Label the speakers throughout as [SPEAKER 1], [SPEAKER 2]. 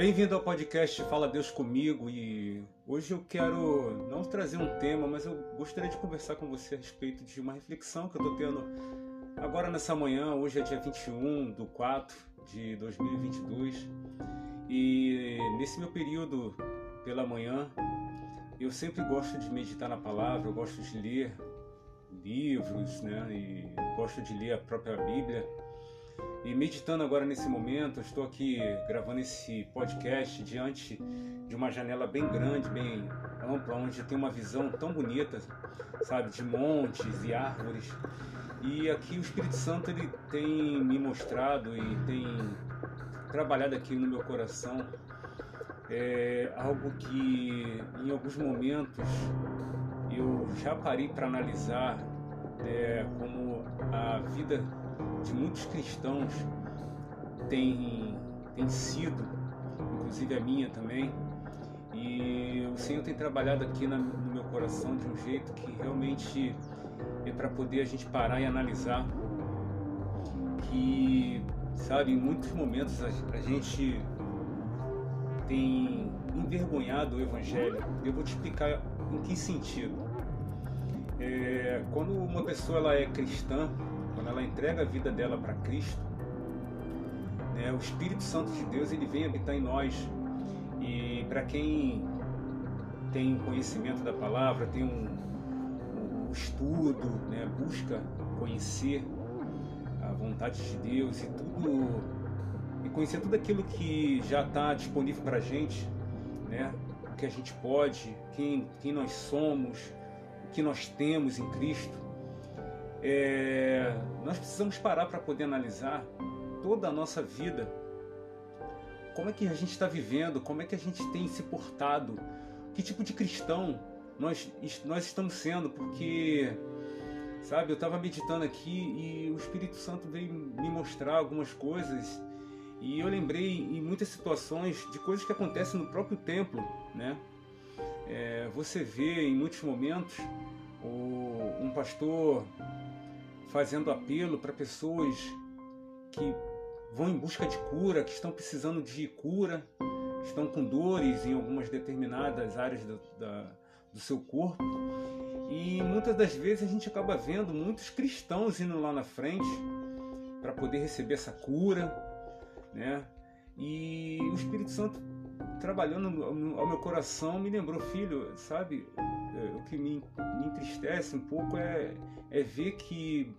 [SPEAKER 1] Bem-vindo ao podcast Fala Deus Comigo e hoje eu quero não trazer um tema, mas eu gostaria de conversar com você a respeito de uma reflexão que eu estou tendo agora nessa manhã. Hoje é dia 21 do 4 de 2022 e nesse meu período pela manhã eu sempre gosto de meditar na palavra, eu gosto de ler livros, né? E gosto de ler a própria Bíblia. E meditando agora nesse momento, estou aqui gravando esse podcast diante de uma janela bem grande, bem ampla, onde tem uma visão tão bonita, sabe, de montes e árvores. E aqui o Espírito Santo ele tem me mostrado e tem trabalhado aqui no meu coração é algo que em alguns momentos eu já parei para analisar é, como a vida de muitos cristãos tem, tem sido, inclusive a minha também. E o Senhor tem trabalhado aqui na, no meu coração de um jeito que realmente é para poder a gente parar e analisar que, sabe, em muitos momentos a, a gente tem envergonhado o Evangelho. Eu vou te explicar em que sentido. É, quando uma pessoa ela é cristã, quando ela entrega a vida dela para Cristo, né, o Espírito Santo de Deus ele vem habitar em nós. E para quem tem conhecimento da palavra, tem um, um estudo, né, busca conhecer a vontade de Deus e tudo e conhecer tudo aquilo que já está disponível para a gente, né? O que a gente pode, quem, quem nós somos, que nós temos em Cristo, é, nós precisamos parar para poder analisar toda a nossa vida. Como é que a gente está vivendo? Como é que a gente tem se portado? Que tipo de cristão nós, nós estamos sendo? Porque, sabe, eu estava meditando aqui e o Espírito Santo veio me mostrar algumas coisas e eu lembrei em muitas situações de coisas que acontecem no próprio templo, né? É, você vê em muitos momentos o, um pastor fazendo apelo para pessoas que vão em busca de cura, que estão precisando de cura, estão com dores em algumas determinadas áreas do, da, do seu corpo. E muitas das vezes a gente acaba vendo muitos cristãos indo lá na frente para poder receber essa cura, né? E o Espírito Santo trabalhando ao meu coração, me lembrou, filho, sabe? É, o que me, me entristece um pouco é, é ver que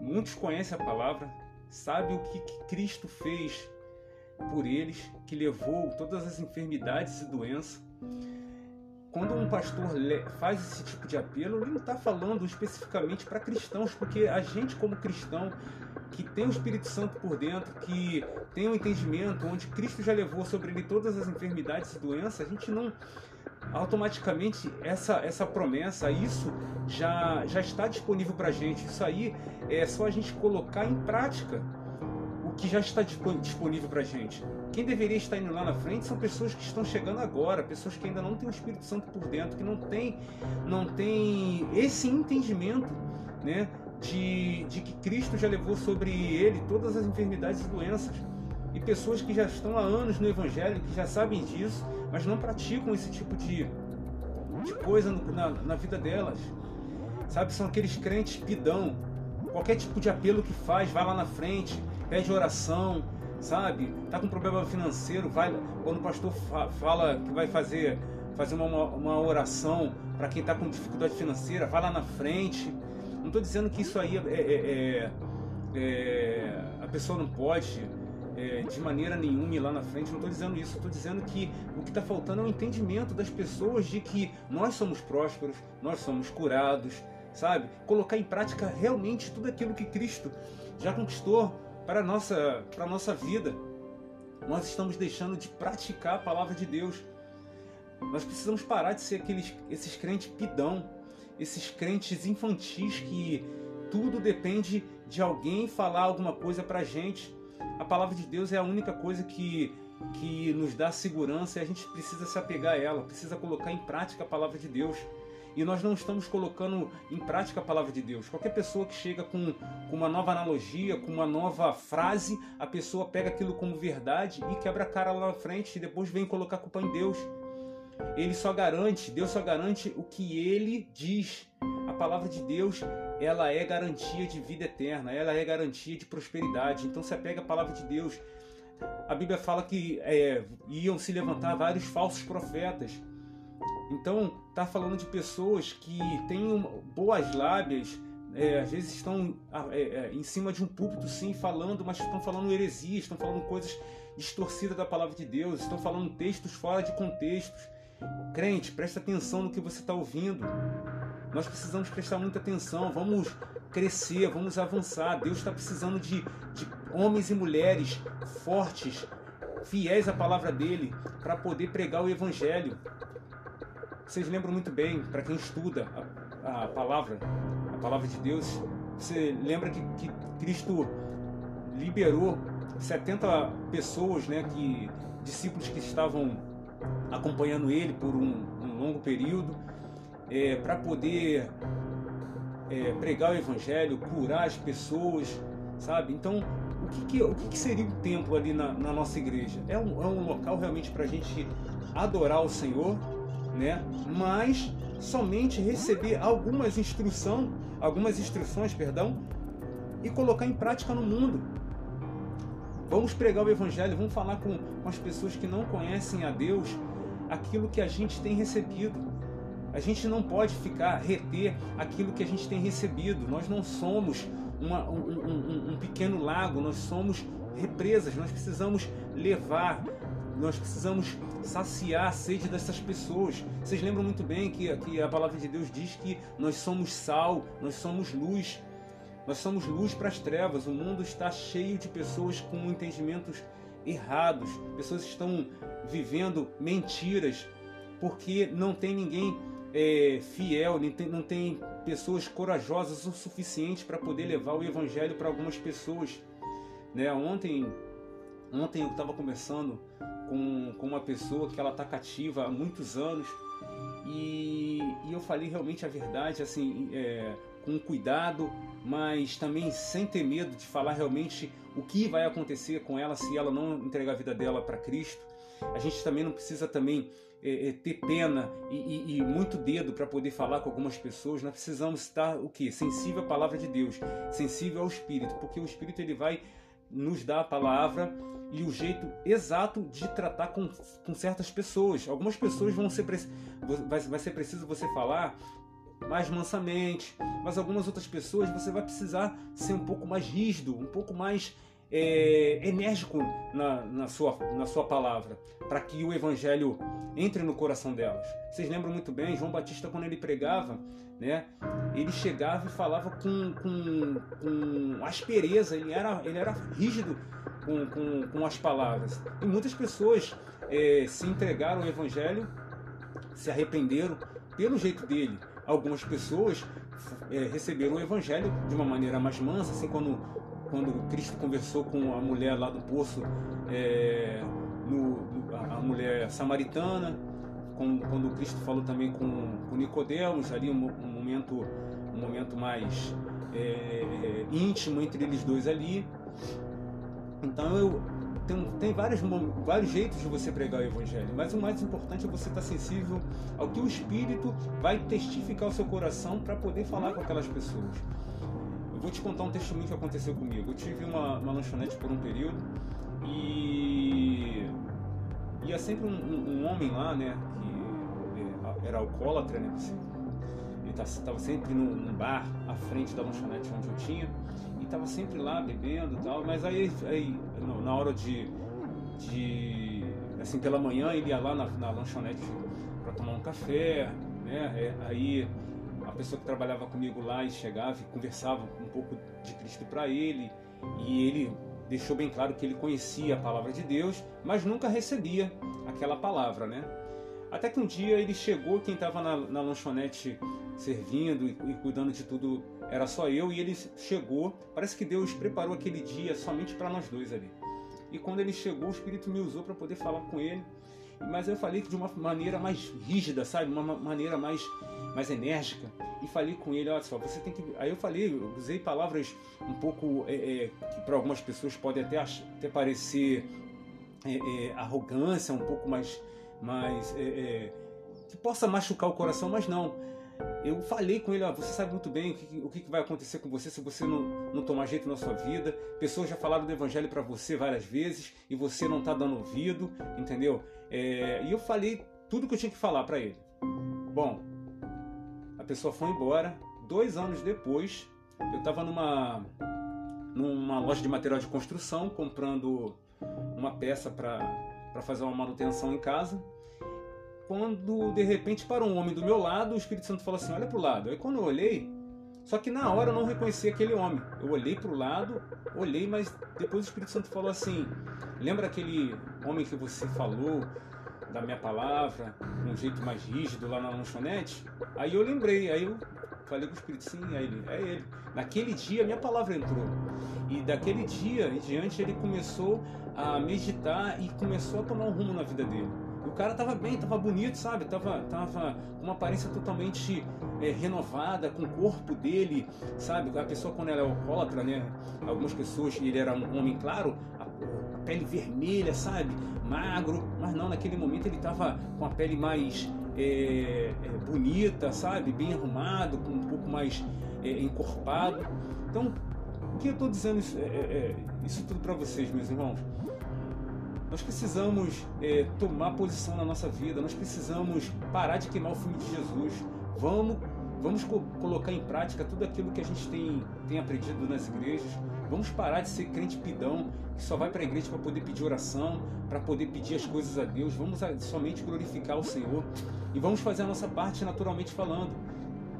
[SPEAKER 1] muitos conhecem a palavra, sabem o que, que Cristo fez por eles, que levou todas as enfermidades e doenças. Quando um pastor faz esse tipo de apelo, ele não está falando especificamente para cristãos, porque a gente, como cristão, que tem o Espírito Santo por dentro, que tem um entendimento onde Cristo já levou sobre ele todas as enfermidades e doenças, a gente não automaticamente essa essa promessa, isso já já está disponível para a gente. Isso aí é só a gente colocar em prática o que já está disponível para a gente. Quem deveria estar indo lá na frente são pessoas que estão chegando agora, pessoas que ainda não têm o Espírito Santo por dentro, que não tem não tem esse entendimento, né? De, de que Cristo já levou sobre ele todas as enfermidades e doenças. E pessoas que já estão há anos no Evangelho, que já sabem disso, mas não praticam esse tipo de, de coisa na, na vida delas. Sabe, são aqueles crentes pidão. Qualquer tipo de apelo que faz, vai lá na frente, pede oração, sabe? Tá com problema financeiro, vai quando o pastor fa fala que vai fazer fazer uma, uma oração para quem está com dificuldade financeira, vai lá na frente, não estou dizendo que isso aí é, é, é, é, a pessoa não pode é, de maneira nenhuma ir lá na frente. Não estou dizendo isso. Estou dizendo que o que está faltando é o entendimento das pessoas de que nós somos prósperos, nós somos curados, sabe? Colocar em prática realmente tudo aquilo que Cristo já conquistou para a nossa, para a nossa vida. Nós estamos deixando de praticar a palavra de Deus. Nós precisamos parar de ser aqueles, esses crentes pidão esses crentes infantis que tudo depende de alguém falar alguma coisa pra gente. A palavra de Deus é a única coisa que, que nos dá segurança e a gente precisa se apegar a ela, precisa colocar em prática a palavra de Deus. e nós não estamos colocando em prática a palavra de Deus. Qualquer pessoa que chega com, com uma nova analogia, com uma nova frase, a pessoa pega aquilo como verdade e quebra a cara lá na frente e depois vem colocar a culpa em Deus. Ele só garante, Deus só garante o que ele diz. A palavra de Deus, ela é garantia de vida eterna, ela é garantia de prosperidade. Então se apega à palavra de Deus. A Bíblia fala que é, iam se levantar vários falsos profetas então, está falando de pessoas que têm boas lábias, é, às vezes estão é, é, em cima de um púlpito, sim, falando, mas estão falando heresia, estão falando coisas distorcidas da palavra de Deus, estão falando textos fora de contextos. Crente, presta atenção no que você está ouvindo. Nós precisamos prestar muita atenção, vamos crescer, vamos avançar. Deus está precisando de, de homens e mulheres fortes, fiéis à palavra dele, para poder pregar o Evangelho. Vocês lembram muito bem, para quem estuda a, a, palavra, a palavra de Deus, você lembra que, que Cristo liberou 70 pessoas, né, que, discípulos que estavam acompanhando ele por um, um longo período, é, para poder é, pregar o evangelho, curar as pessoas, sabe? Então, o que, que o que, que, seria o templo ali na, na nossa igreja? É um, é um local realmente para a gente adorar o Senhor, né? Mas somente receber algumas instrução, algumas instruções, perdão, e colocar em prática no mundo. Vamos pregar o evangelho, vamos falar com, com as pessoas que não conhecem a Deus aquilo que a gente tem recebido. A gente não pode ficar reter aquilo que a gente tem recebido. Nós não somos uma, um, um, um pequeno lago, nós somos represas. Nós precisamos levar nós precisamos saciar a sede dessas pessoas. Vocês lembram muito bem que, que a palavra de Deus diz que nós somos sal, nós somos luz. Nós somos luz para as trevas. O mundo está cheio de pessoas com entendimentos errados. Pessoas estão vivendo mentiras porque não tem ninguém é, fiel, não tem, pessoas corajosas o suficiente para poder levar o evangelho para algumas pessoas. Né? Ontem, ontem eu estava conversando com, com uma pessoa que ela está cativa há muitos anos e, e, eu falei realmente a verdade, assim, é, com cuidado, mas também sem ter medo de falar realmente o que vai acontecer com ela se ela não entregar a vida dela para Cristo. A gente também não precisa também é, é, ter pena e, e, e muito dedo para poder falar com algumas pessoas. Nós precisamos estar o que? Sensível à palavra de Deus, sensível ao Espírito, porque o Espírito ele vai nos dá a palavra e o jeito exato de tratar com, com certas pessoas. Algumas pessoas vão ser vai, vai ser preciso você falar mais mansamente, mas algumas outras pessoas você vai precisar ser um pouco mais rígido, um pouco mais é, enérgico na, na, sua, na sua palavra, para que o evangelho entre no coração delas. Vocês lembram muito bem, João Batista, quando ele pregava, né, ele chegava e falava com, com, com aspereza, ele era, ele era rígido com, com, com as palavras. E muitas pessoas é, se entregaram ao evangelho, se arrependeram pelo jeito dele. Algumas pessoas é, receberam o evangelho de uma maneira mais mansa, assim quando quando Cristo conversou com a mulher lá do poço, é, no, a, mulher samaritana, com, quando Cristo falou também com, com Nicodemos, ali um, um, momento, um momento mais é, íntimo entre eles dois ali. Então eu tem, tem vários, vários jeitos de você pregar o Evangelho, mas o mais importante é você estar sensível ao que o Espírito vai testificar o seu coração para poder falar com aquelas pessoas vou te contar um testemunho que aconteceu comigo. Eu tive uma, uma lanchonete por um período e ia sempre um, um, um homem lá, né, que era alcoólatra, né, ele estava sempre num, num, bar à frente da lanchonete onde eu tinha e estava sempre lá bebendo e tal, mas aí, aí na hora de, de assim pela manhã ele ia lá na, na lanchonete para tomar um café, né, é, aí a pessoa que trabalhava comigo lá e chegava e conversava um pouco de Cristo para ele, e ele deixou bem claro que ele conhecia a palavra de Deus, mas nunca recebia aquela palavra, né? Até que um dia ele chegou, quem estava na, na, lanchonete servindo e, e, cuidando de tudo era só eu, e ele chegou. Parece que Deus preparou aquele dia somente para nós dois ali. E quando ele chegou, o Espírito me usou para poder falar com ele. Mas eu falei de uma maneira mais rígida, sabe? Uma maneira mais mais enérgica e falei com ele, olha só, você tem que. Aí eu falei, eu usei palavras um pouco é, é, que para algumas pessoas pode até, até parecer é, é, arrogância, um pouco mais, mais é, é, que possa machucar o coração, mas não. Eu falei com ele, ó, você sabe muito bem o que, o que vai acontecer com você se você não, não tomar jeito na sua vida. Pessoas já falaram do evangelho para você várias vezes e você não está dando ouvido, entendeu? e eu falei tudo que eu tinha que falar para ele. Bom, a pessoa foi embora. Dois anos depois, eu estava numa, numa loja de material de construção comprando uma peça para fazer uma manutenção em casa. Quando de repente para um homem do meu lado, o Espírito Santo falou assim: Olha para o lado. Aí quando eu olhei, só que na hora eu não reconheci aquele homem. Eu olhei para o lado, olhei, mas depois o Espírito Santo falou assim: Lembra aquele homem que você falou da minha palavra, um jeito mais rígido lá na lanchonete. Aí eu lembrei, aí eu falei com o Espírito, sim, é ele, é ele. Naquele dia minha palavra entrou. E daquele dia em diante ele começou a meditar e começou a tomar um rumo na vida dele. O cara tava bem, tava bonito, sabe? Tava, tava com uma aparência totalmente é, renovada, com o corpo dele, sabe? A pessoa quando ela é alcoólatra, né? Algumas pessoas, ele era um homem claro, a, a pele vermelha, sabe? magro, mas não, naquele momento ele estava com a pele mais é, é, bonita, sabe? Bem arrumado, com um pouco mais é, encorpado. Então, o que eu estou dizendo isso, é, é, é, isso tudo para vocês, meus irmãos? Nós precisamos tomar posição na nossa vida, nós precisamos parar de queimar o filme de Jesus. Vamos, vamos co colocar em prática tudo aquilo que a gente tem, tem aprendido nas igrejas. Vamos parar de ser crente pidão, que só vai para a igreja para poder pedir oração, para poder pedir as coisas a Deus. Vamos somente glorificar o Senhor e vamos fazer a nossa parte naturalmente falando,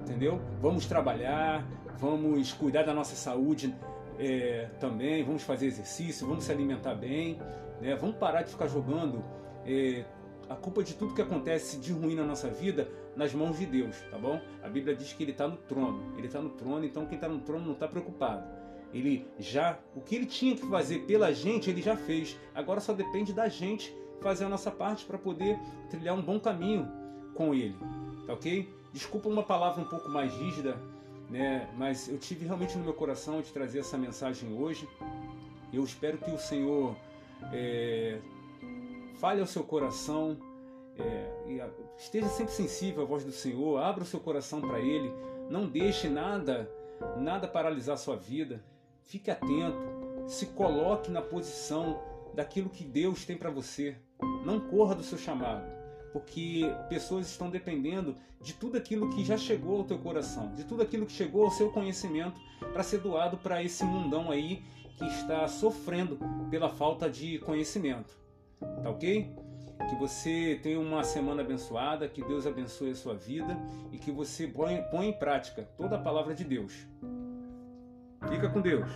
[SPEAKER 1] entendeu? Vamos trabalhar, vamos cuidar da nossa saúde é, também, vamos fazer exercício, vamos se alimentar bem, né? Vamos parar de ficar jogando é, a culpa de tudo que acontece de ruim na nossa vida nas mãos de Deus, tá bom? A Bíblia diz que Ele está no trono. Ele está no trono, então quem está no trono não está preocupado. Ele já, o que ele tinha que fazer pela gente, ele já fez. Agora só depende da gente fazer a nossa parte para poder trilhar um bom caminho com ele. Tá ok? Desculpa uma palavra um pouco mais rígida, né? Mas eu tive realmente no meu coração de trazer essa mensagem hoje. Eu espero que o Senhor é, fale ao seu coração, é, esteja sempre sensível à voz do Senhor, abra o seu coração para Ele, não deixe nada, nada paralisar a sua vida. Fique atento, se coloque na posição daquilo que Deus tem para você. Não corra do seu chamado, porque pessoas estão dependendo de tudo aquilo que já chegou ao teu coração, de tudo aquilo que chegou ao seu conhecimento para ser doado para esse mundão aí que está sofrendo pela falta de conhecimento. Tá ok? Que você tenha uma semana abençoada, que Deus abençoe a sua vida e que você ponha, em prática toda a palavra de Deus. Fica com Deus.